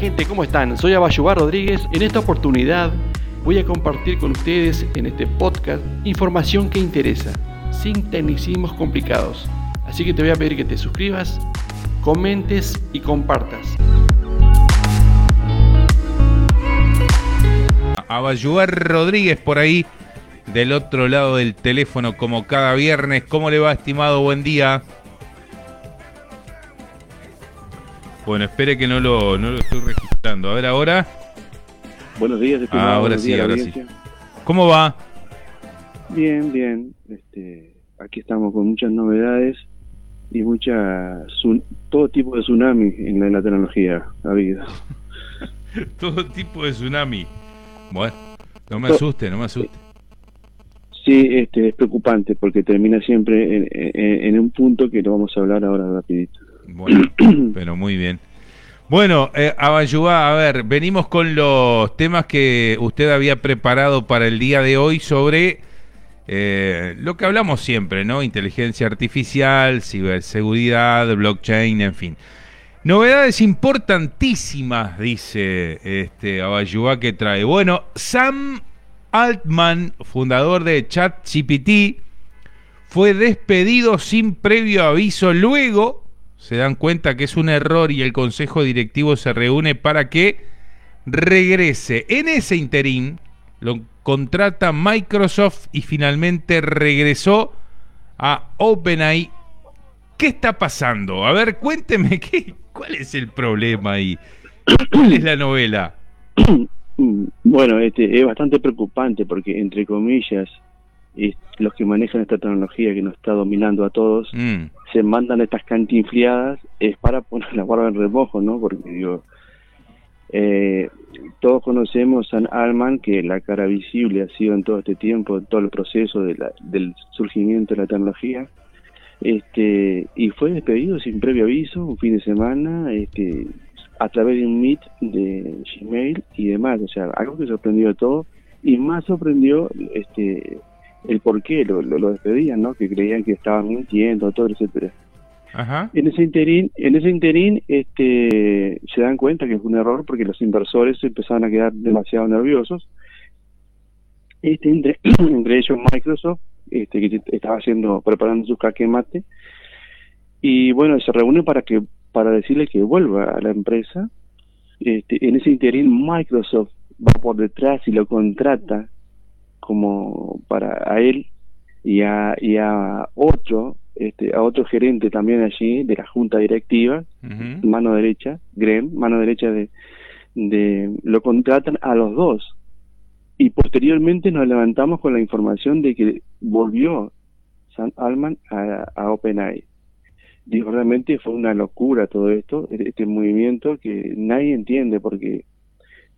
gente, ¿cómo están? Soy Abayubar Rodríguez. En esta oportunidad voy a compartir con ustedes en este podcast información que interesa, sin tecnicismos complicados. Así que te voy a pedir que te suscribas, comentes y compartas. Abayubar Rodríguez por ahí, del otro lado del teléfono, como cada viernes. ¿Cómo le va, estimado? Buen día. Bueno, espere que no lo, no lo estoy registrando. A ver, ahora. Buenos días. Ah, ahora Buenos sí, días, ahora sí. ¿Cómo va? Bien, bien. Este, aquí estamos con muchas novedades y mucha todo tipo de tsunami en la, en la tecnología ha habido. Todo tipo de tsunami. Bueno, no me asuste, no me asuste. Sí, este, es preocupante porque termina siempre en, en- en un punto que lo vamos a hablar ahora rapidito. Bueno, pero muy bien. Bueno, eh, Abayubá, a ver, venimos con los temas que usted había preparado para el día de hoy sobre eh, lo que hablamos siempre, ¿no? Inteligencia artificial, ciberseguridad, blockchain, en fin. Novedades importantísimas, dice este Abayubá que trae. Bueno, Sam Altman, fundador de ChatGPT, fue despedido sin previo aviso. Luego se dan cuenta que es un error y el consejo directivo se reúne para que regrese. En ese interín lo contrata Microsoft y finalmente regresó a OpenAI. ¿Qué está pasando? A ver, cuénteme qué, cuál es el problema ahí. ¿Cuál es la novela? Bueno, este, es bastante preocupante porque, entre comillas, los que manejan esta tecnología que nos está dominando a todos, Mm, se mandan estas cantinfriadas es para poner la barba en remojo, ¿no? Porque digo, eh, todos conocemos a Alman, que la cara visible ha sido en todo este tiempo, en todo el proceso de la- del surgimiento de la tecnología, este y fue despedido sin previo aviso, un fin de semana, este a través de un meet de Gmail y demás, o sea, algo que sorprendió a todos y más sorprendió este el por qué lo, lo, lo despedían, ¿no? Que creían que estaban mintiendo, todo, etcétera. Ajá. En ese interín, en ese interín, este, se dan cuenta que fue un error porque los inversores empezaron a quedar demasiado nerviosos. Este, entre, entre ellos Microsoft, este, que estaba haciendo, preparando su jaque mate, y bueno, se reúnen para que, para decirle que vuelva a la empresa. Este, en ese interín Microsoft va por detrás y lo contrata como para a él y a, y a otro este, a otro gerente también allí de la junta directiva mano derecha Graham mano derecha de, de lo contratan a los dos. Y posteriormente nos levantamos con la información de que volvió Sam Altman a, a OpenAI. Digo realmente fue una locura todo esto este movimiento que nadie entiende porque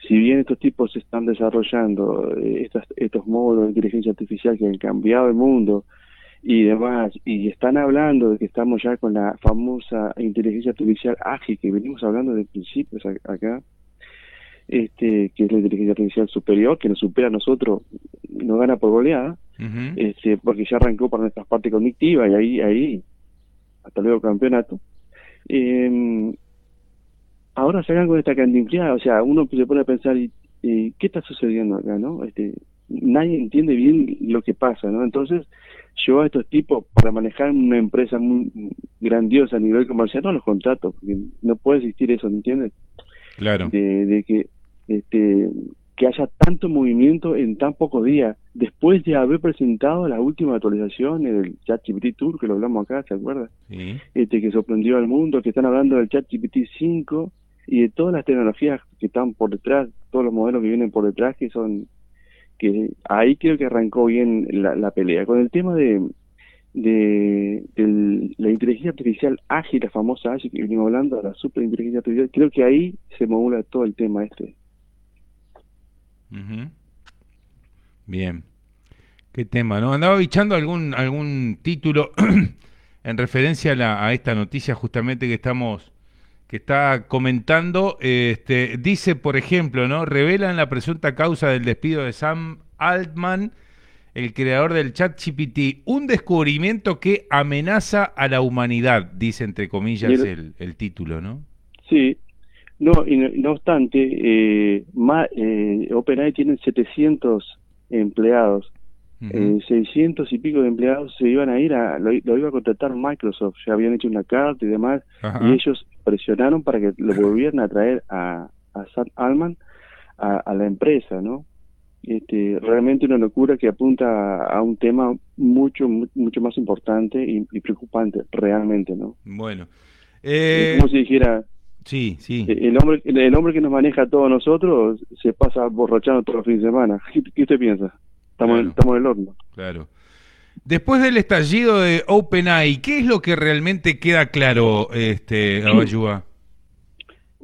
si bien estos tipos están desarrollando eh, estas, estos módulos de inteligencia artificial que han cambiado el mundo y demás, y están hablando de que estamos ya con la famosa inteligencia artificial ágil que venimos hablando de principios acá, este, que es la inteligencia artificial superior, que nos supera a nosotros, nos gana por goleada, este, porque ya arrancó por nuestras partes cognitivas y ahí, ahí, hasta luego campeonato. Eh, ahora salgan con esta cantinfriada, o sea, uno se pone a pensar, ¿y, qué está sucediendo acá, no? Este, nadie entiende bien lo que pasa, ¿no? Entonces, yo a estos tipos, para manejar una empresa muy grandiosa a nivel comercial, no los contrato, porque no puede existir eso, ¿me entiendes? Claro. de, de que este que haya tanto movimiento en tan pocos días después de haber presentado la última actualización del ChatGPT Tour que lo hablamos acá, ¿se acuerda? Sí. Este que sorprendió al mundo, que están hablando del ChatGPT 5 y de todas las tecnologías que están por detrás, todos los modelos que vienen por detrás que son que ahí creo que arrancó bien la, la pelea. Con el tema de de, la inteligencia artificial ágil, la famosa ágil que venimos hablando, la superinteligencia artificial, creo que ahí se modula todo el tema este. Ujú. Bien. Qué tema, ¿no? Andaba bichando algún, algún título en referencia a, la- a esta noticia justamente que estamos que está comentando. Este, dice, por ejemplo, ¿no? Revelan la presunta causa del despido de Sam Altman, el creador del ChatGPT, un descubrimiento que amenaza a la humanidad, dice entre comillas el, el título, ¿no? Sí, No, y no, obstante, eh, eh, OpenAI tiene 700 empleados. 600 eh, y pico de empleados se iban a ir a, lo, iba a contratar Microsoft, ya habían hecho una carta y demás, y ellos presionaron para que lo volvieran a traer a, a Sam Alman a, la empresa, ¿no? Este, realmente una locura que apunta a, un tema mucho, mucho más importante y, preocupante, realmente, ¿no? Bueno. Eh... Como si dijera, Sí, sí. Eh, el hombre, el hombre que nos maneja a todos nosotros se pasa borrachando todos los fines de semana. ¿Qué, usted piensa? Estamos, en, estamos en el horno. Claro. Después del estallido de OpenAI, ¿qué es lo que realmente queda claro, este, Abayúa?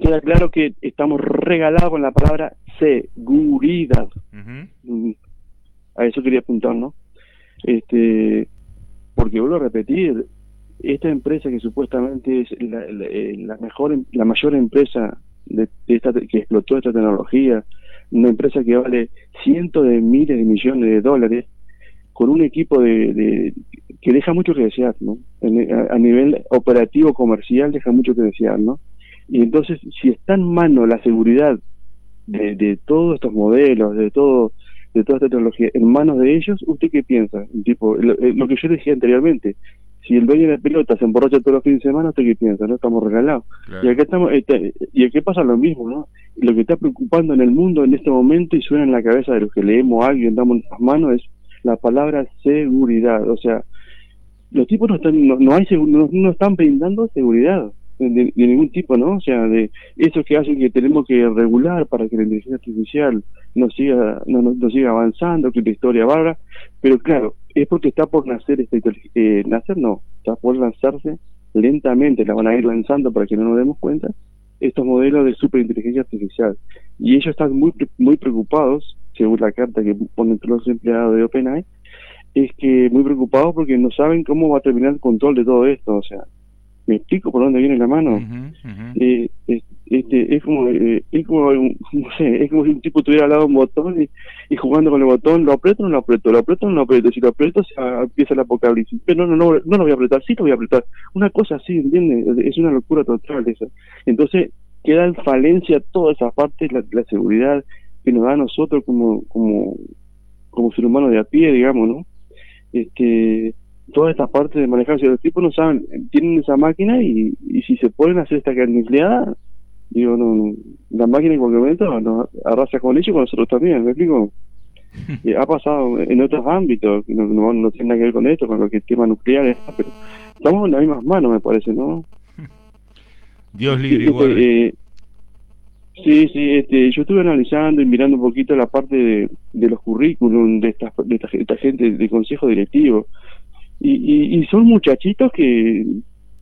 Queda claro que estamos regalados con la palabra seguridad. Mm, a eso quería apuntar, ¿no? Este, porque vuelvo a repetir, esta empresa que supuestamente es la, eh, mejor la mayor empresa de, esta, que explotó esta tecnología una empresa que vale cientos de miles de millones de dólares con un equipo de, que deja mucho que desear no a, nivel operativo comercial deja mucho que desear no y entonces si está en mano la seguridad de, de todos estos modelos de todo de toda esta tecnología en manos de ellos, ¿usted qué piensa? Tipo, lo, eh, lo que yo decía anteriormente, si el dueño de pelota se emborracha todos los fines de semana, ¿usted qué piensa? No estamos regalados. Y acá estamos, este, y aquí pasa lo mismo, ¿no? Lo que está preocupando en el mundo en este momento y suena en la cabeza de los que leemos algo y damos las manos es la palabra seguridad. O sea, los tipos no están, no, hay no, no están brindando seguridad de, ningún tipo, ¿no? O sea, de eso que hacen que tenemos que regular para que la inteligencia artificial no siga, no, no, siga avanzando, que la historia valga, pero claro, es porque está por nacer esta eh, nacer no, está por lanzarse lentamente, la van a ir lanzando para que no nos demos cuenta, estos modelos de superinteligencia artificial. Y ellos están muy, muy preocupados, según la carta que ponen todos los empleados de OpenAI, es que muy preocupados porque no saben cómo va a terminar el control de todo esto, o sea, me explico por dónde viene la mano. Eh, es, este es como eh, es como no sé es como si un tipo tuviera al lado un botón y, jugando con el botón lo aprieto o no lo aprieto lo aprieto o no lo aprieto si lo aprieto se, empieza el apocalipsis. Pero no no no lo voy a apretar sí lo voy a apretar. Una cosa así ¿entiendes? es una locura total esa. Entonces queda en falencia toda esa parte la, la seguridad que nos da a nosotros como como como ser humano de a pie digamos no este toda esta parte de manejar los tipos no saben, tienen esa máquina y, y si se pueden hacer esta carne digo, no, la máquina en cualquier momento nos arrasa con ellos y con nosotros también, ¿me explico? Eh, ha pasado en otros ámbitos, no, no, no, tiene nada que ver con esto, con lo que es tema nuclear, pero estamos en las mismas manos, me parece, ¿no? Dios libre, igual. Eh, sí, sí, este, yo estuve analizando y mirando un poquito la parte de, de los currículum de esta, de esta, esta gente de consejo directivo y, y, son muchachitos que,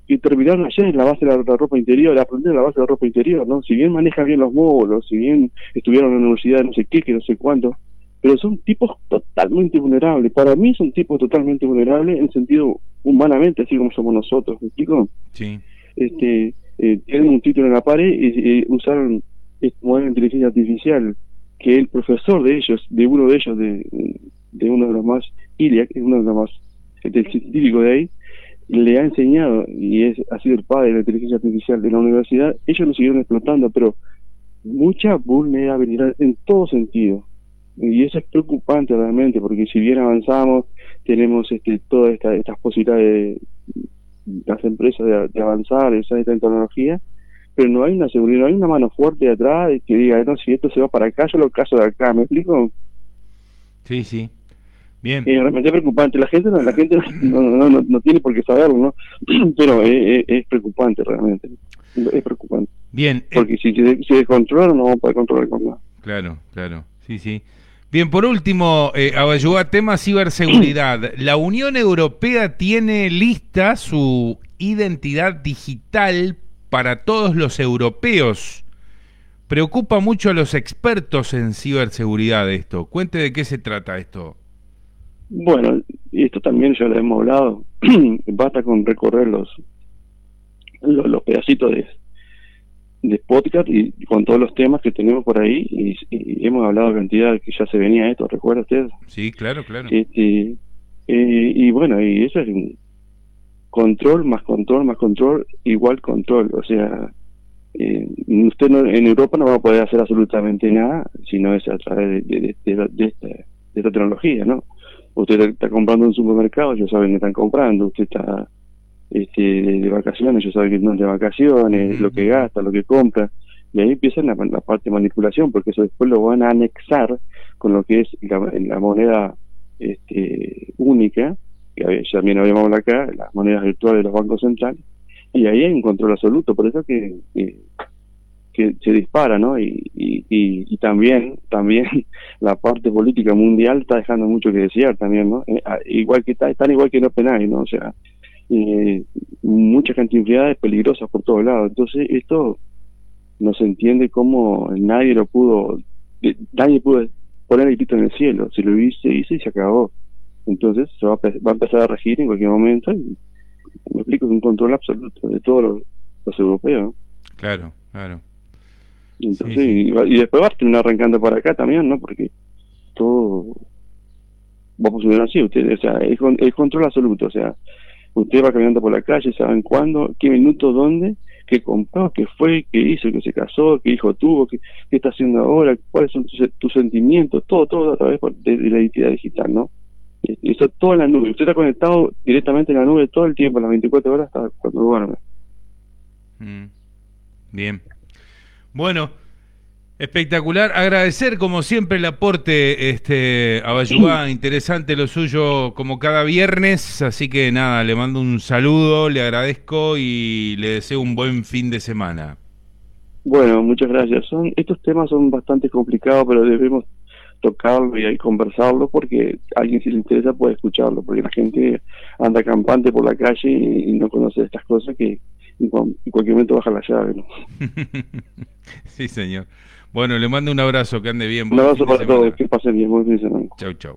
que terminaron ayer en la base de la, ropa interior, aprender la base de la ropa interior, ¿no? Si bien manejan bien los módulos, si bien estuvieron en la universidad no sé qué, que no sé cuánto, pero son tipos totalmente vulnerables. Para mí son tipos totalmente vulnerables en sentido humanamente, así como somos nosotros, ¿me explico? Sí. Este, eh, tienen un título en la pared y usaron este modelo de inteligencia artificial que el profesor de ellos, de uno de ellos, de, de uno de los más, Iliac, es uno de los más del científico de ahí, le ha enseñado, y es ha sido el padre de la inteligencia artificial de la universidad, ellos lo siguieron explotando, pero mucha vulnerabilidad en todo sentido. Y eso es preocupante realmente, porque si bien avanzamos, tenemos este, todas esta, estas posibilidades de las empresas de, avanzar, de usar esta tecnología, pero no hay una seguridad, no hay una mano fuerte de atrás que diga, no, si esto se va para acá, yo lo caso de acá, ¿me explico? Sí, sí. Bien. Eh, realmente es preocupante. La gente, no, la gente no, no, no, tiene por qué saberlo, ¿no? Pero es, es, preocupante realmente. Es preocupante. Bien. Eh, Porque si se, si descontrola, no vamos a poder controlar con nada. Claro, claro. Sí, sí. Bien, por último, eh, Abayuá, tema ciberseguridad. La Unión Europea tiene lista su identidad digital para todos los europeos. Preocupa mucho a los expertos en ciberseguridad esto. Cuente de qué se trata esto. Bueno, y esto también ya lo hemos hablado, basta con recorrer los, los, pedacitos de, de podcast y con todos los temas que tenemos por ahí y, hemos hablado de cantidad que ya se venía esto, ¿recuerda usted? Sí, claro, claro. Este, eh, y bueno, y eso es control más control más control igual control, o sea, eh, usted en Europa no va a poder hacer absolutamente nada si no es a través de, esta, tecnología, ¿no? Usted está comprando en un supermercado, ellos saben que están comprando, usted está este, de, vacaciones, ellos saben que no es de vacaciones, lo que gasta, lo que compra, y ahí empieza la, parte de manipulación, porque eso después lo van a anexar con lo que es la, moneda este, única, que también habíamos acá, las monedas virtuales de los bancos centrales, y ahí hay un control absoluto, por eso que, que, se dispara, ¿no? Y, y, también, también la parte política mundial está dejando mucho que desear también, ¿no? Eh, ah, igual que está, están igual que no penales, ¿no? O sea, eh, mucha cantidad peligrosas por todos lados. Entonces, esto no se entiende cómo nadie lo pudo, nadie pudo poner el grito en el cielo. Si lo hice, hice y se acabó. Entonces, se va a, va a empezar a regir en cualquier momento y me explico, es un control absoluto de todos los, europeos. Claro, claro. Entonces, Y, después va a terminar arrancando para acá también, ¿no? Porque todo va a funcionar así, usted, o sea, es, el control absoluto, o sea, usted va caminando por la calle, saben cuándo, qué minuto, dónde, qué compró, qué fue, qué hizo, qué se casó, qué hijo tuvo, qué, está haciendo ahora, cuáles son tus, sentimientos, todo, todo a través de, de la identidad digital, ¿no? Y eso todo en la nube. Usted está conectado directamente en la nube todo el tiempo, las 24 horas hasta cuando duerme. Mm. Bien. Bueno, espectacular. Agradecer como siempre el aporte, este, a Bayubá, interesante lo suyo como cada viernes. Así que nada, le mando un saludo, le agradezco y le deseo un buen fin de semana. Bueno, muchas gracias. Son, estos temas son bastante complicados, pero debemos tocarlo y conversarlo porque alguien si le interesa puede escucharlo, porque la gente anda campante por la calle y, no conoce estas cosas que en, cualquier momento baja la llave. ¿no? sí, señor. Bueno, le mando un abrazo, que ande bien. Un abrazo para todos, que pasen bien, buen fin de semana. Chau, chau.